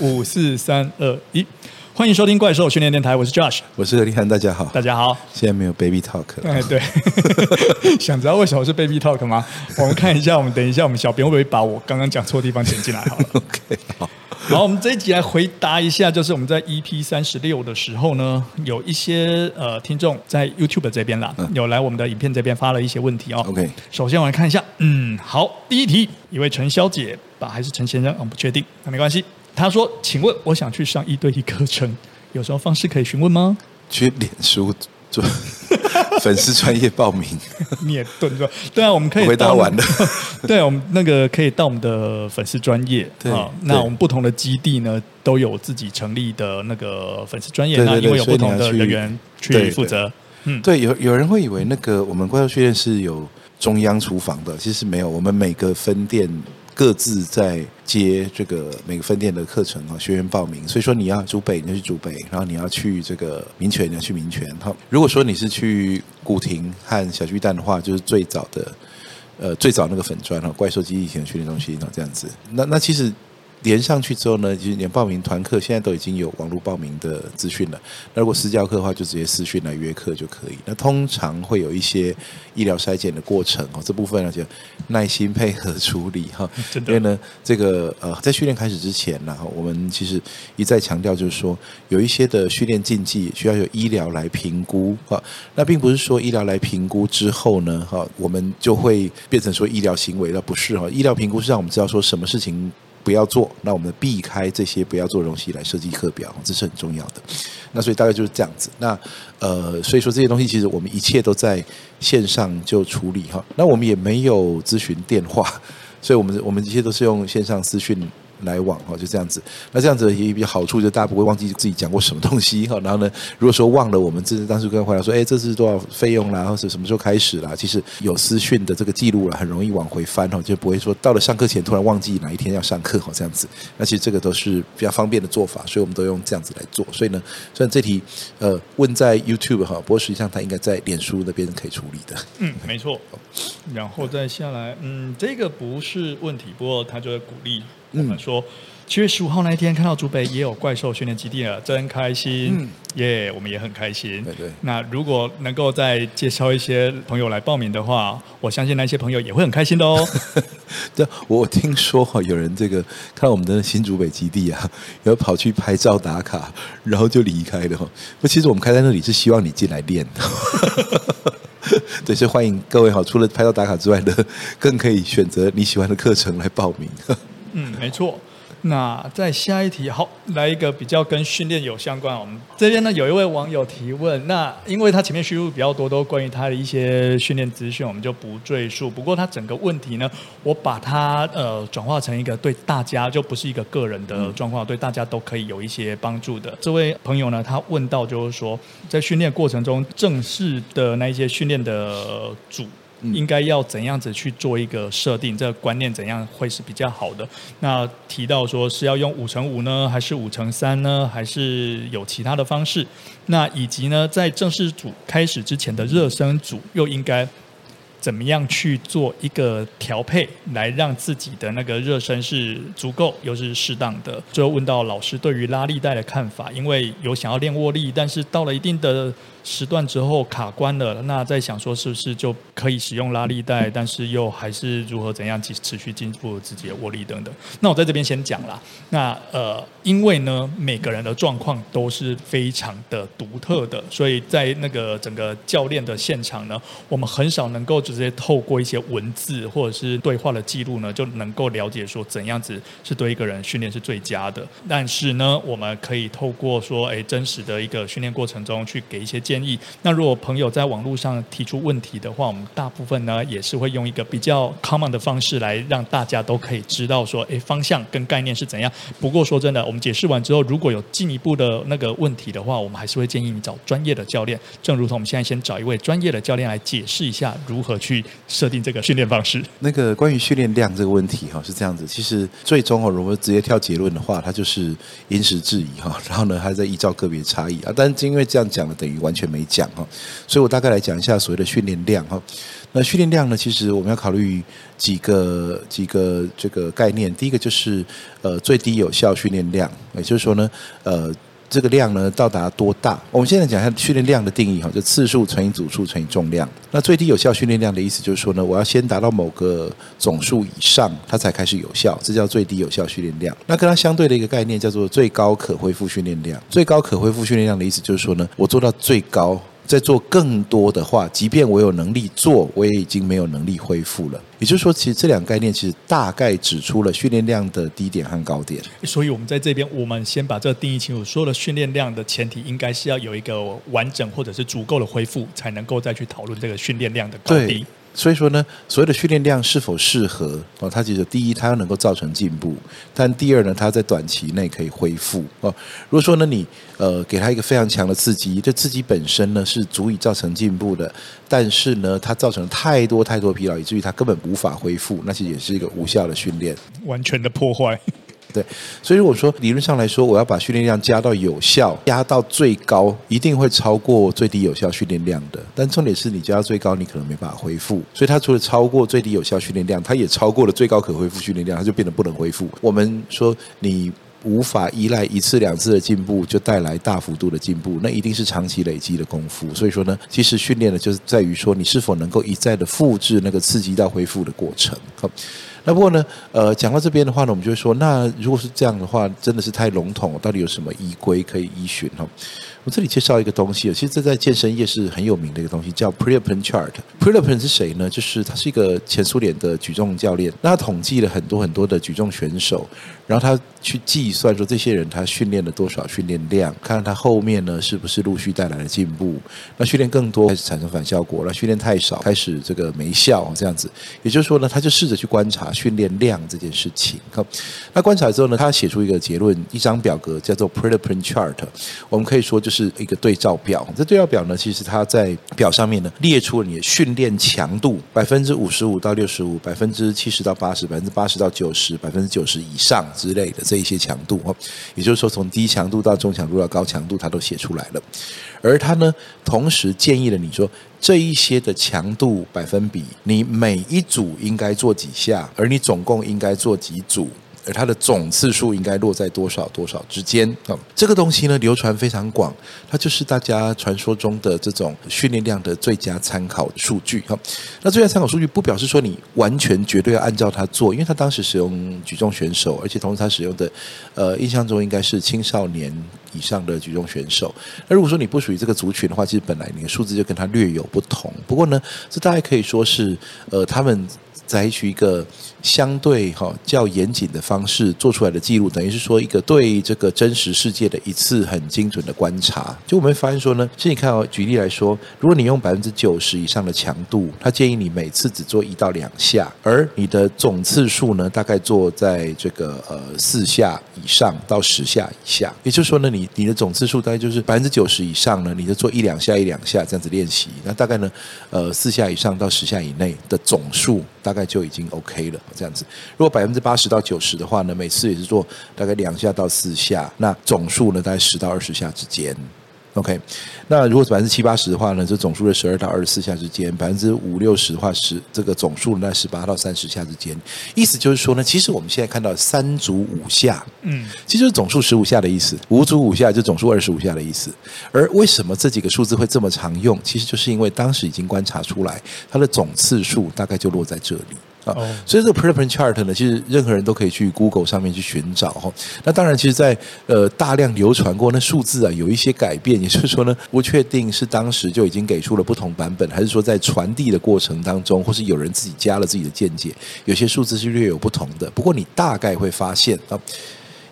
五四三二一，欢迎收听怪兽训练电台，我是 Josh，我是何立涵，大家好，大家好。现在没有 Baby Talk，哎，对，想知道为什么是 Baby Talk 吗？我们看一下，我们等一下，我们小编会不会把我刚刚讲错的地方剪进来？好了，OK，好。好，我们这一集来回答一下，就是我们在 EP 三十六的时候呢，有一些呃听众在 YouTube 这边啦，嗯、有来我们的影片这边发了一些问题哦。OK，首先我们来看一下，嗯，好，第一题，一位陈小姐吧，还是陈先生？我、哦、不确定，那没关系。他说：“请问，我想去上一对一课程，有什么方式可以询问吗？”去脸书做粉丝专业报名，你也对是吧？对啊，我们可以回答完了。对，我们那个可以到我们的粉丝专业啊。那我们不同的基地呢，都有自己成立的那个粉丝专业，那因为有不同的人员去负责。嗯，对，有有人会以为那个我们怪兽训练是有中央厨房的，其实没有，我们每个分店。各自在接这个每个分店的课程啊，学员报名。所以说你要主北，你就去主北；然后你要去这个民权，你要去民权。好，如果说你是去古亭和小巨蛋的话，就是最早的，呃，最早那个粉砖哈，怪兽基地型训练中心，这样子。那那其实。连上去之后呢，就是连报名团课现在都已经有网络报名的资讯了。那如果私教课的话，就直接私讯来约课就可以。那通常会有一些医疗筛检的过程哦，这部分呢就耐心配合处理哈。因为呢，这个呃，在训练开始之前呢，我们其实一再强调，就是说有一些的训练禁忌需要有医疗来评估哈。那并不是说医疗来评估之后呢，哈，我们就会变成说医疗行为了，不是哈。医疗评估是让我们知道说什么事情。不要做，那我们避开这些不要做的东西来设计课表，这是很重要的。那所以大概就是这样子。那呃，所以说这些东西其实我们一切都在线上就处理哈。那我们也没有咨询电话，所以我们我们这些都是用线上资讯。来往哈，就这样子。那这样子也有好处，就大家不会忘记自己讲过什么东西哈。然后呢，如果说忘了，我们这当时跟回来说，哎，这是多少费用啦，或者什么时候开始啦？其实有私讯的这个记录了，很容易往回翻哈，就不会说到了上课前突然忘记哪一天要上课哈，这样子。那其实这个都是比较方便的做法，所以我们都用这样子来做。所以呢，虽然这题呃问在 YouTube 哈，不过实际上它应该在脸书那边可以处理的。嗯，没错。然后再下来，嗯，这个不是问题，不过他就会鼓励。我们说，七月十五号那一天看到竹北也有怪兽训练基地了，真开心，耶！我们也很开心。对对。那如果能够再介绍一些朋友来报名的话，我相信那些朋友也会很开心的哦。对，我听说哈，有人这个看到我们的新竹北基地啊，然后跑去拍照打卡，然后就离开了哈。那其实我们开在那里是希望你进来练。对，所以欢迎各位哈，除了拍照打卡之外呢，更可以选择你喜欢的课程来报名。嗯，没错。那再下一题，好，来一个比较跟训练有相关。我们这边呢，有一位网友提问，那因为他前面叙述比较多，都关于他的一些训练资讯，我们就不赘述。不过他整个问题呢，我把它呃转化成一个对大家，就不是一个个人的状况，对大家都可以有一些帮助的。这位朋友呢，他问到就是说，在训练过程中，正式的那一些训练的组。应该要怎样子去做一个设定？这个观念怎样会是比较好的？那提到说是要用五乘五呢，还是五乘三呢？还是有其他的方式？那以及呢，在正式组开始之前的热身组又应该怎么样去做一个调配，来让自己的那个热身是足够又是适当的？最后问到老师对于拉力带的看法，因为有想要练握力，但是到了一定的。时段之后卡关了，那在想说是不是就可以使用拉力带，但是又还是如何怎样持持续进步自己的握力等等。那我在这边先讲啦。那呃，因为呢，每个人的状况都是非常的独特的，所以在那个整个教练的现场呢，我们很少能够只直接透过一些文字或者是对话的记录呢，就能够了解说怎样子是对一个人训练是最佳的。但是呢，我们可以透过说，哎，真实的一个训练过程中去给一些建议。那如果朋友在网络上提出问题的话，我们大部分呢也是会用一个比较 common 的方式来让大家都可以知道说，诶，方向跟概念是怎样。不过说真的，我们解释完之后，如果有进一步的那个问题的话，我们还是会建议你找专业的教练。正如同我们现在先找一位专业的教练来解释一下如何去去设定这个训练方式。那个关于训练量这个问题哈，是这样子。其实最终哦，如果直接跳结论的话，它就是因时制宜哈，然后呢还在依照个别差异啊。但是因为这样讲了，等于完全。没讲哈，所以我大概来讲一下所谓的训练量哈。那训练量呢，其实我们要考虑几个几个这个概念。第一个就是呃最低有效训练量，也就是说呢，呃。这个量呢，到达多大？我们现在讲一下训练量的定义哈，就次数乘以组数乘以重量。那最低有效训练量的意思就是说呢，我要先达到某个总数以上，它才开始有效，这叫最低有效训练量。那跟它相对的一个概念叫做最高可恢复训练量。最高可恢复训练量的意思就是说呢，我做到最高。在做更多的话，即便我有能力做，我也已经没有能力恢复了。也就是说，其实这两个概念其实大概指出了训练量的低点和高点。所以，我们在这边，我们先把这个定义清楚。所有的训练量的前提，应该是要有一个完整或者是足够的恢复，才能够再去讨论这个训练量的高低。所以说呢，所谓的训练量是否适合哦？它其实第一，它要能够造成进步；但第二呢，它在短期内可以恢复哦。如果说呢，你呃给他一个非常强的刺激，这刺激本身呢是足以造成进步的，但是呢，它造成太多太多疲劳，以至于它根本无法恢复，那其实也是一个无效的训练，完全的破坏。对，所以如果说理论上来说，我要把训练量加到有效，加到最高，一定会超过最低有效训练量的。但重点是你加到最高，你可能没办法恢复。所以它除了超过最低有效训练量，它也超过了最高可恢复训练量，它就变得不能恢复。我们说你无法依赖一次两次的进步就带来大幅度的进步，那一定是长期累积的功夫。所以说呢，其实训练呢就是在于说你是否能够一再的复制那个刺激到恢复的过程。好。那不过呢，呃，讲到这边的话呢，我们就会说，那如果是这样的话，真的是太笼统，到底有什么依规可以依循哈？我这里介绍一个东西，其实这在健身业是很有名的一个东西，叫 Prepen chart。Prepen 是谁呢？就是他是一个前苏联的举重教练，那他统计了很多很多的举重选手，然后他去计算说这些人他训练了多少训练量，看看他后面呢是不是陆续带来了进步。那训练更多开始产生反效果，那训练太少开始这个没效这样子。也就是说呢，他就试着去观察。训练量这件事情，好，那观察之后呢，他写出一个结论，一张表格叫做 Prilepin chart，我们可以说就是一个对照表。这对照表呢，其实它在表上面呢列出了你的训练强度，百分之五十五到六十五，百分之七十到八十，百分之八十到九十，百分之九十以上之类的这一些强度哦。也就是说，从低强度到中强度到高强度，它都写出来了。而他呢，同时建议了你说，这一些的强度百分比，你每一组应该做几下，而你总共应该做几组。而它的总次数应该落在多少多少之间？这个东西呢，流传非常广，它就是大家传说中的这种训练量的最佳参考数据哈。那最佳参考数据不表示说你完全绝对要按照它做，因为他当时使用举重选手，而且同时他使用的呃印象中应该是青少年以上的举重选手。那如果说你不属于这个族群的话，其实本来你的数字就跟他略有不同。不过呢，这大概可以说是呃他们。采取一个相对哈较严谨的方式做出来的记录，等于是说一个对这个真实世界的一次很精准的观察。就我们发现说呢，其实你看哦，举例来说，如果你用百分之九十以上的强度，他建议你每次只做一到两下，而你的总次数呢，大概做在这个呃四下以上到十下以下。也就是说呢，你你的总次数大概就是百分之九十以上呢，你就做一两下一两下这样子练习。那大概呢，呃四下以上到十下以内的总数大。概就已经 OK 了，这样子。如果百分之八十到九十的话呢，每次也是做大概两下到四下，那总数呢，大概十到二十下之间。OK，那如果是百分之七八十的话呢，这总数的十二到二十四下之间；百分之五六十的话，十这个总数在十八到三十下之间。意思就是说呢，其实我们现在看到三组五下，嗯，其实就是总数十五下的意思；五组五下就总数二十五下的意思。而为什么这几个数字会这么常用？其实就是因为当时已经观察出来，它的总次数大概就落在这里。啊，所以这个 Prilepin chart 呢，其实任何人都可以去 Google 上面去寻找哈。那当然，其实，在呃大量流传过那数字啊，有一些改变，也就是说呢，不确定是当时就已经给出了不同版本，还是说在传递的过程当中，或是有人自己加了自己的见解，有些数字是略有不同的。不过你大概会发现啊，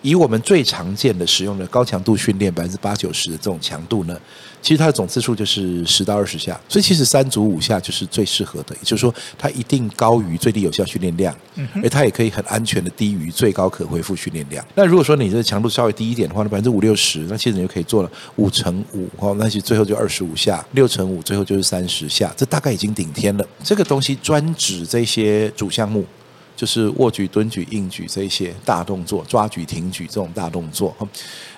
以我们最常见的使用的高强度训练百分之八九十的这种强度呢。其实它的总次数就是十到二十下，所以其实三组五下就是最适合的。也就是说，它一定高于最低有效训练量，而它也可以很安全的低于最高可恢复训练量。那如果说你这个强度稍微低一点的话，那百分之五六十，那其实你就可以做了五乘五，哦，那其实最后就二十五下，六乘五最后就是三十下，这大概已经顶天了。这个东西专指这些主项目。就是握举、蹲举、硬举这一些大动作，抓举、挺举这种大动作。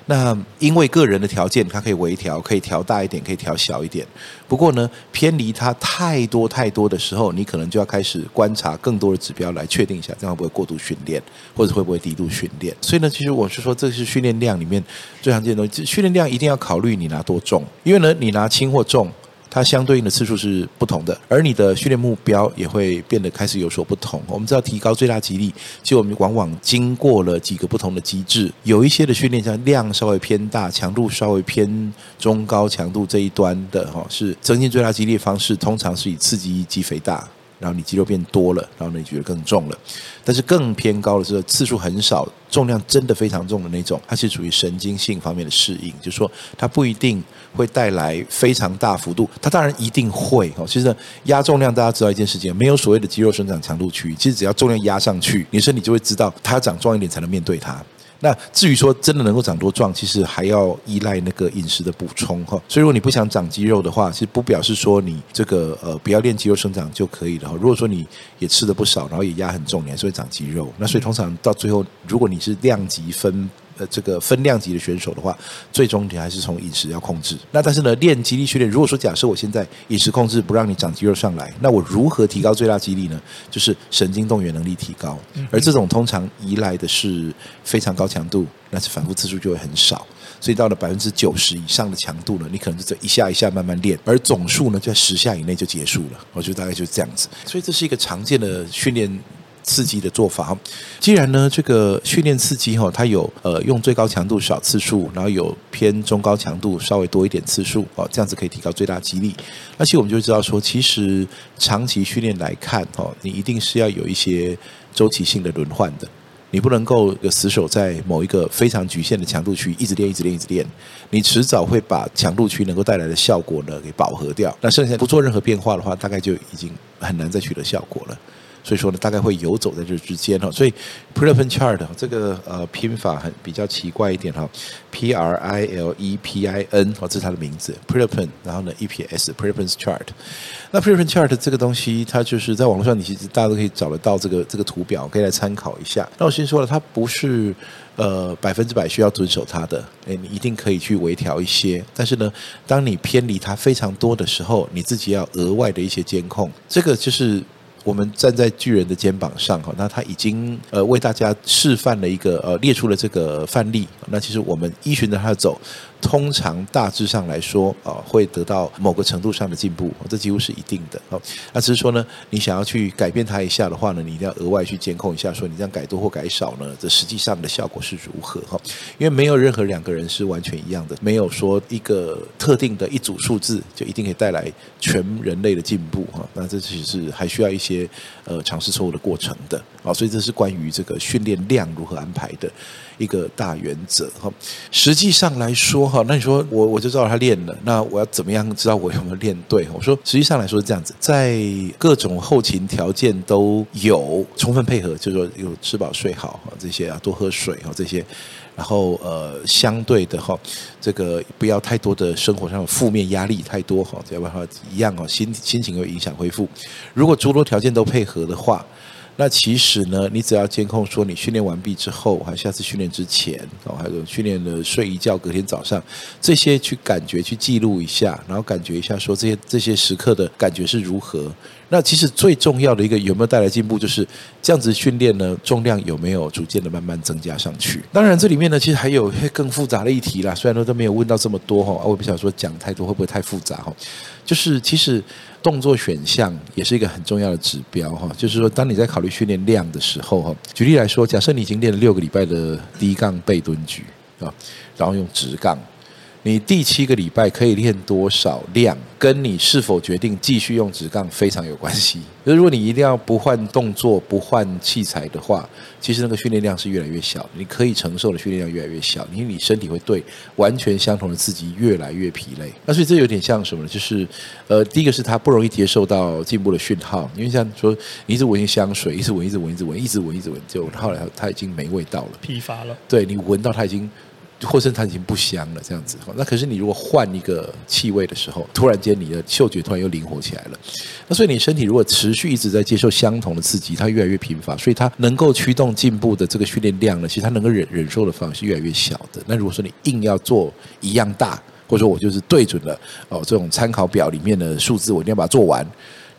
那因为个人的条件，它可以微调，可以调大一点，可以调小一点。不过呢，偏离它太多太多的时候，你可能就要开始观察更多的指标来确定一下，这样会不会过度训练，或者会不会低度训练。所以呢，其实我是说，这是训练量里面最常见的东西。训练量一定要考虑你拿多重，因为呢，你拿轻或重。它相对应的次数是不同的，而你的训练目标也会变得开始有所不同。我们知道提高最大肌力，其实我们往往经过了几个不同的机制，有一些的训练像量稍微偏大，强度稍微偏中高强度这一端的哈，是增进最大肌力的方式，通常是以刺激肌肥大。然后你肌肉变多了，然后，你觉得更重了。但是更偏高的是次数很少，重量真的非常重的那种，它是属于神经性方面的适应，就是说它不一定会带来非常大幅度，它当然一定会哦。其实压重量，大家知道一件事情，没有所谓的肌肉生长强度区，其实只要重量压上去，你身体就会知道它要长壮一点才能面对它。那至于说真的能够长多壮，其实还要依赖那个饮食的补充哈。所以如果你不想长肌肉的话，其实不表示说你这个呃不要练肌肉生长就可以了哈。如果说你也吃的不少，然后也压很重，你还是会长肌肉。那所以通常到最后，如果你是量级分。呃，这个分量级的选手的话，最终你还是从饮食要控制。那但是呢，练肌力训练，如果说假设我现在饮食控制不让你长肌肉上来，那我如何提高最大肌力呢？就是神经动员能力提高，而这种通常依赖的是非常高强度，但是反复次数就会很少。所以到了百分之九十以上的强度呢，你可能就这一下一下慢慢练，而总数呢就在十下以内就结束了。我觉得大概就是这样子。所以这是一个常见的训练。刺激的做法，既然呢，这个训练刺激哈，它有呃用最高强度少次数，然后有偏中高强度稍微多一点次数哦，这样子可以提高最大肌力。而且我们就知道说，其实长期训练来看哦，你一定是要有一些周期性的轮换的，你不能够死守在某一个非常局限的强度区，一直练，一直练，一直练，你迟早会把强度区能够带来的效果呢给饱和掉。那剩下不做任何变化的话，大概就已经很难再取得效果了。所以说呢，大概会游走在这之间哈。所以 Prilepin chart 这个呃拼法很比较奇怪一点哈，P R I L E P I N 哦，这是它的名字 Prilepin，然后呢 E P S Prilepin chart。那 Prilepin chart 这个东西，它就是在网络上，你其实大家都可以找得到这个这个图表，可以来参考一下。那我先说了，它不是呃百分之百需要遵守它的，诶，你一定可以去微调一些。但是呢，当你偏离它非常多的时候，你自己要额外的一些监控，这个就是。我们站在巨人的肩膀上哈，那他已经呃为大家示范了一个呃列出了这个范例，那其实我们依循着他走。通常大致上来说，啊，会得到某个程度上的进步，这几乎是一定的。好，那只是说呢，你想要去改变它一下的话呢，你一定要额外去监控一下，说你这样改多或改少呢，这实际上的效果是如何？哈，因为没有任何两个人是完全一样的，没有说一个特定的一组数字就一定可以带来全人类的进步。哈，那这其实是还需要一些呃尝试错误的过程的。好，所以这是关于这个训练量如何安排的。一个大原则哈，实际上来说哈，那你说我我就知道他练了，那我要怎么样知道我有没有练对？我说实际上来说是这样子，在各种后勤条件都有充分配合，就是说有吃饱睡好这些啊，多喝水啊这些，然后呃相对的哈，这个不要太多的生活上的负面压力太多哈，要不然的话一样哦，心心情会影响恢复。如果诸多条件都配合的话。那其实呢，你只要监控说你训练完毕之后，还下次训练之前，哦，还有训练的睡一觉，隔天早上这些去感觉去记录一下，然后感觉一下说这些这些时刻的感觉是如何。那其实最重要的一个有没有带来进步，就是这样子训练呢，重量有没有逐渐的慢慢增加上去？当然这里面呢，其实还有 更复杂的议题啦。虽然说都没有问到这么多哈，我不想说讲太多会不会太复杂哈。就是其实。动作选项也是一个很重要的指标哈，就是说，当你在考虑训练量的时候哈，举例来说，假设你已经练了六个礼拜的低杠背蹲举啊，然后用直杠。你第七个礼拜可以练多少量，跟你是否决定继续用直杠非常有关系。如果你一定要不换动作、不换器材的话，其实那个训练量是越来越小，你可以承受的训练量越来越小，因为你身体会对完全相同的刺激越来越疲累。那所以这有点像什么呢？就是呃，第一个是它不容易接受到进步的讯号，因为像说你一直闻香水，一直闻，一直闻，一直闻，一直闻，一直闻，就后来它已经没味道了，疲乏了。对，你闻到它已经。或者它已经不香了，这样子。那可是你如果换一个气味的时候，突然间你的嗅觉突然又灵活起来了。那所以你身体如果持续一直在接受相同的刺激，它越来越频繁，所以它能够驱动进步的这个训练量呢，其实它能够忍忍受的范围是越来越小的。那如果说你硬要做一样大，或者说我就是对准了哦这种参考表里面的数字，我一定要把它做完，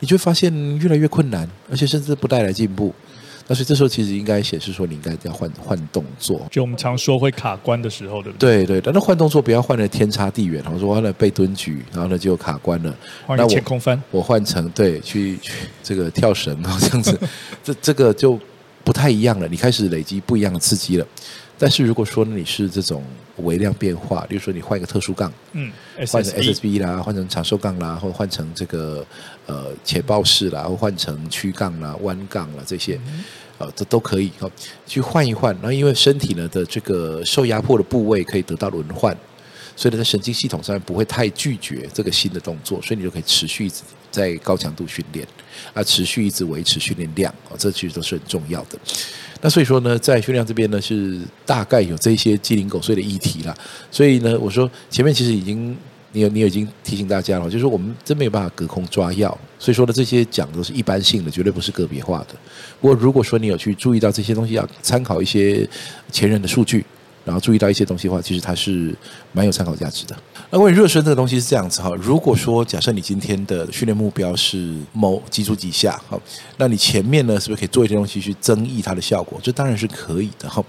你就会发现越来越困难，而且甚至不带来进步。那所以这时候其实应该显示说，你应该要换换动作。就我们常说会卡关的时候，对不对？对对，但那换动作不要换的天差地远。我说换了背蹲举，然后呢就卡关了。换个前空翻，我换成对去去这个跳绳啊，这样子，这这个就不太一样了。你开始累积不一样的刺激了。但是如果说你是这种微量变化，例如说你换一个特殊杠，嗯，换成 SSB 啦，换成长寿杠啦，或换成这个呃前抱式啦，或换成曲杠啦、弯杠啦这些。嗯啊，这都可以哈，去换一换。然后因为身体呢的这个受压迫的部位可以得到轮换，所以呢在神经系统上面不会太拒绝这个新的动作，所以你就可以持续一直在高强度训练，啊，持续一直维持训练量啊，这其实都是很重要的。那所以说呢，在训练这边呢是大概有这些鸡零狗碎的议题啦。所以呢，我说前面其实已经。你有你有已经提醒大家了，就是说我们真没有办法隔空抓药，所以说呢，这些讲都是一般性的，绝对不是个别化的。不过如果说你有去注意到这些东西，要参考一些前人的数据。然后注意到一些东西的话，其实它是蛮有参考价值的。那关于热身这个东西是这样子哈，如果说假设你今天的训练目标是某几组几下，哈，那你前面呢是不是可以做一些东西去增益它的效果？这当然是可以的哈。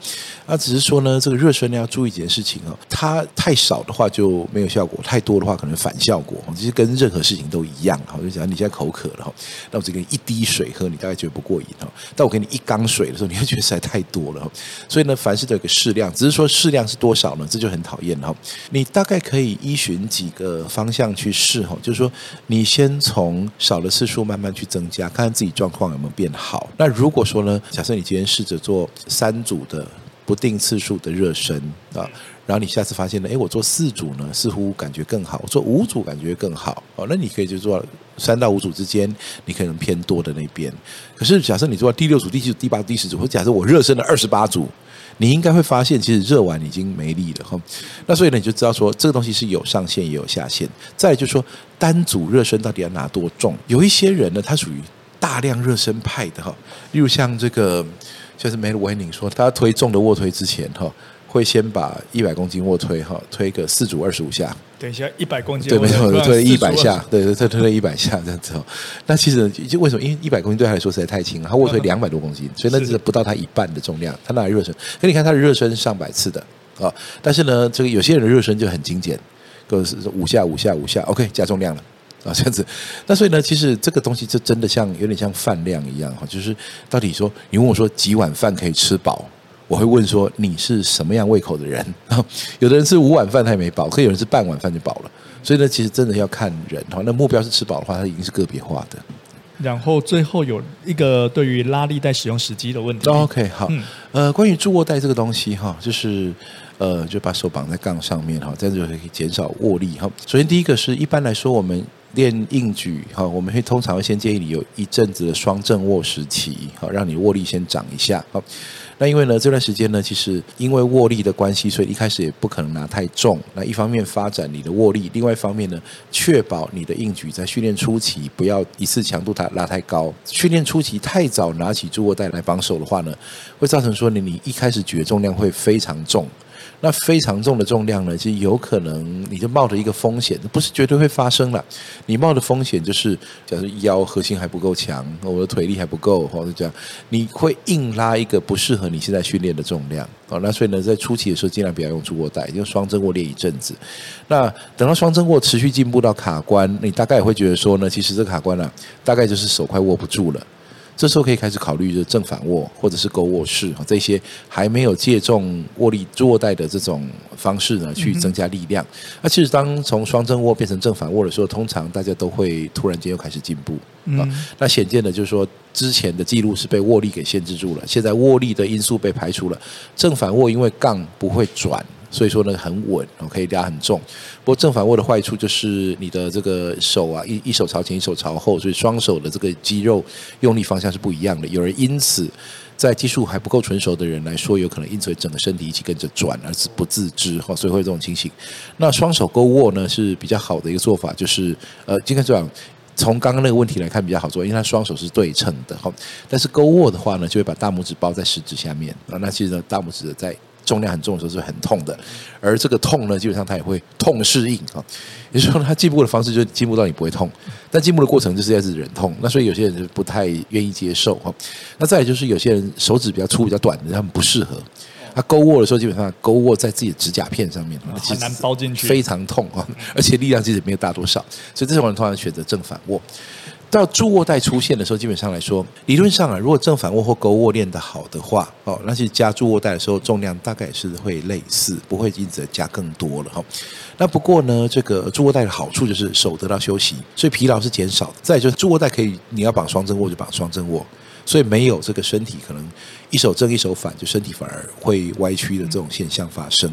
那只是说呢，这个热身呢要注意几件事情啊，它太少的话就没有效果，太多的话可能反效果。其实跟任何事情都一样哈。就假如你现在口渴了哈，那我只给你一滴水喝，你大概觉得不过瘾哈。但我给你一缸水的时候，你会觉得实在太多了。所以呢，凡事都有个适量，只是说。适量是多少呢？这就很讨厌哈。你大概可以依循几个方向去试哈，就是说你先从少的次数慢慢去增加，看看自己状况有没有变好。那如果说呢，假设你今天试着做三组的不定次数的热身啊，然后你下次发现呢，诶，我做四组呢，似乎感觉更好；做五组感觉更好。哦，那你可以就做三到五组之间，你可能偏多的那边。可是假设你做到第六组、第七组、第八、第十组，或假设我热身了二十八组。你应该会发现，其实热完已经没力了哈。那所以呢，你就知道说，这个东西是有上限也有下限。再就是说，单组热身到底要拿多重？有一些人呢，他属于大量热身派的哈。例如像这个，就是 Mel Wenning 说，他推重的卧推之前哈。会先把一百公斤卧推哈，推个四组二十五下。等一下，一百公斤，对，没错，推一百下，对，对，推推了一百下这样子。那其实就为什么？因为一百公斤对他来说实在太轻了，他卧推两百多公斤，所以那是不到他一半的重量。他拿来热身，可你看他的热身上百次的啊。但是呢，这个有些人的热身就很精简，个是五下五下五下，OK，加重量了啊，这样子。那所以呢，其实这个东西就真的像有点像饭量一样哈，就是到底说，你问我说几碗饭可以吃饱？我会问说，你是什么样胃口的人？有的人是五碗饭他也没饱，可有人是半碗饭就饱了。所以呢，其实真的要看人哈。那目标是吃饱的话，它已经是个别化的。然后最后有一个对于拉力带使用时机的问题。OK，好，嗯、呃，关于助握带这个东西哈，就是呃，就把手绑在杠上面哈，这样就可以减少握力哈。首先第一个是一般来说我们练硬举哈，我们会通常会先建议你有一阵子的双正握时期，好，让你握力先长一下好。那因为呢，这段时间呢，其实因为握力的关系，所以一开始也不可能拿太重。那一方面发展你的握力，另外一方面呢，确保你的硬举在训练初期不要一次强度它拉太高。训练初期太早拿起助握带来绑手的话呢，会造成说你你一开始举的重量会非常重。那非常重的重量呢，其实有可能你就冒着一个风险，不是绝对会发生了。你冒的风险就是，假如腰核心还不够强，我的腿力还不够，或者这样，你会硬拉一个不适合你现在训练的重量。哦，那所以呢，在初期的时候，尽量不要用助握带，用双正握练一阵子。那等到双正握持续进步到卡关，你大概也会觉得说呢，其实这卡关啊，大概就是手快握不住了。这时候可以开始考虑，就正反握或者是勾握式啊这些还没有借重握力助握带的这种方式呢，去增加力量。那其实当从双正握变成正反握的时候，通常大家都会突然间又开始进步啊。那显见的就是说，之前的记录是被握力给限制住了，现在握力的因素被排除了，正反握因为杠不会转。所以说呢很稳，可以压很重。不过正反握的坏处就是你的这个手啊，一一手朝前，一手朝后，所以双手的这个肌肉用力方向是不一样的。有人因此在技术还不够纯熟的人来说，有可能因此整个身体一起跟着转，而是不自知哈，所以会有这种情形。那双手勾握呢是比较好的一个做法，就是呃，今天这样。从刚刚那个问题来看比较好做，因为他双手是对称的哈。但是勾握的话呢，就会把大拇指包在食指下面啊。那其实呢，大拇指在重量很重的时候是很痛的，而这个痛呢，基本上它也会痛适应啊。也就是说，它进步的方式就是进步到你不会痛，但进步的过程就是要是忍痛。那所以有些人就不太愿意接受哈。那再来就是有些人手指比较粗、比较短的，他们不适合。他勾握的时候，基本上勾握在自己的指甲片上面，很难包进去，非常痛啊！而且力量其实没有大多少，所以这种人通常选择正反握。到住卧带出现的时候，基本上来说，理论上啊，如果正反握或勾握练得好的话，哦，那其实加住卧带的时候，重量大概是会类似，不会因此加更多了哈。那不过呢，这个住卧带的好处就是手得到休息，所以疲劳是减少的。再就是住卧带可以，你要绑双正握就绑双正握。所以没有这个身体可能一手正一手反，就身体反而会歪曲的这种现象发生。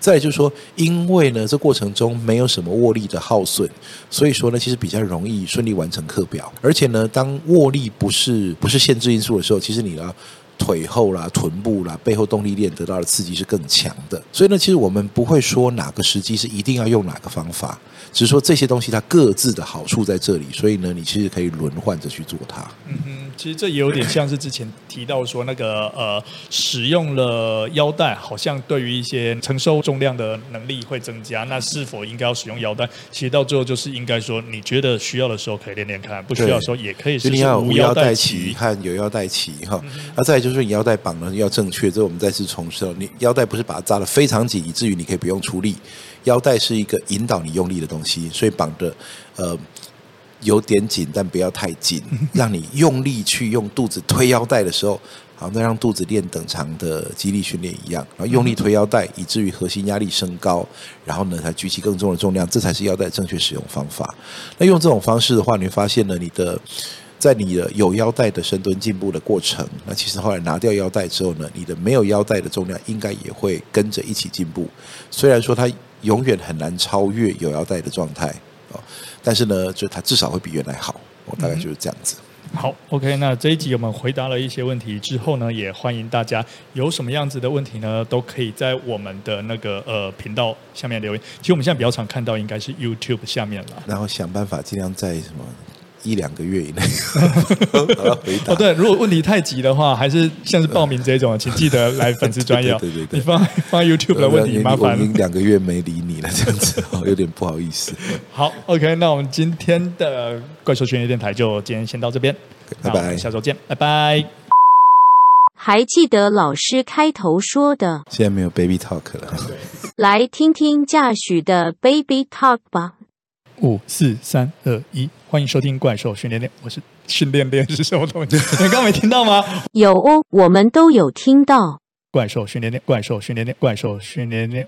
再来就是说，因为呢这过程中没有什么握力的耗损，所以说呢其实比较容易顺利完成课表。而且呢，当握力不是不是限制因素的时候，其实你要腿后啦、臀部啦、背后动力链得到的刺激是更强的。所以呢，其实我们不会说哪个时机是一定要用哪个方法。只是说这些东西它各自的好处在这里，所以呢，你其实可以轮换着去做它。嗯哼，其实这也有点像是之前提到说那个呃，使用了腰带，好像对于一些承受重量的能力会增加。那是否应该要使用腰带？其实到最后就是应该说，你觉得需要的时候可以练练看，不需要的时候也可以试试。你要无腰带骑和有腰带骑哈。那再来就是你腰带绑呢要正确，这我们再次重申，你腰带不是把它扎得非常紧，以至于你可以不用出力。腰带是一个引导你用力的东西，所以绑的呃有点紧，但不要太紧，让你用力去用肚子推腰带的时候，好那让肚子练等长的肌力训练一样，然后用力推腰带，以至于核心压力升高，然后呢才举起更重的重量，这才是腰带正确使用方法。那用这种方式的话，你会发现呢，你的。在你的有腰带的深蹲进步的过程，那其实后来拿掉腰带之后呢，你的没有腰带的重量应该也会跟着一起进步。虽然说它永远很难超越有腰带的状态哦，但是呢，就它至少会比原来好。我大概就是这样子。嗯、好，OK，那这一集我们回答了一些问题之后呢，也欢迎大家有什么样子的问题呢，都可以在我们的那个呃频道下面留言。其实我们现在比较常看到应该是 YouTube 下面了，然后想办法尽量在什么。一两个月以内回答哦，对，如果问题太急的话，还是像是报名这种，请记得来粉丝专页。对对对，你放放 YouTube 的问题，麻烦。两个月没理你了，这样子有点不好意思。好，OK，那我们今天的怪兽训练电台就今天先到这边，拜拜，下周见，拜拜。还记得老师开头说的？现在没有 Baby Talk 了，来听听嘉许的 Baby Talk 吧。五四三二一，欢迎收听怪兽训练练，我是训练练是什么东西？你刚刚没听到吗？有哦，我们都有听到。怪兽训练练，怪兽训练练，怪兽训练练。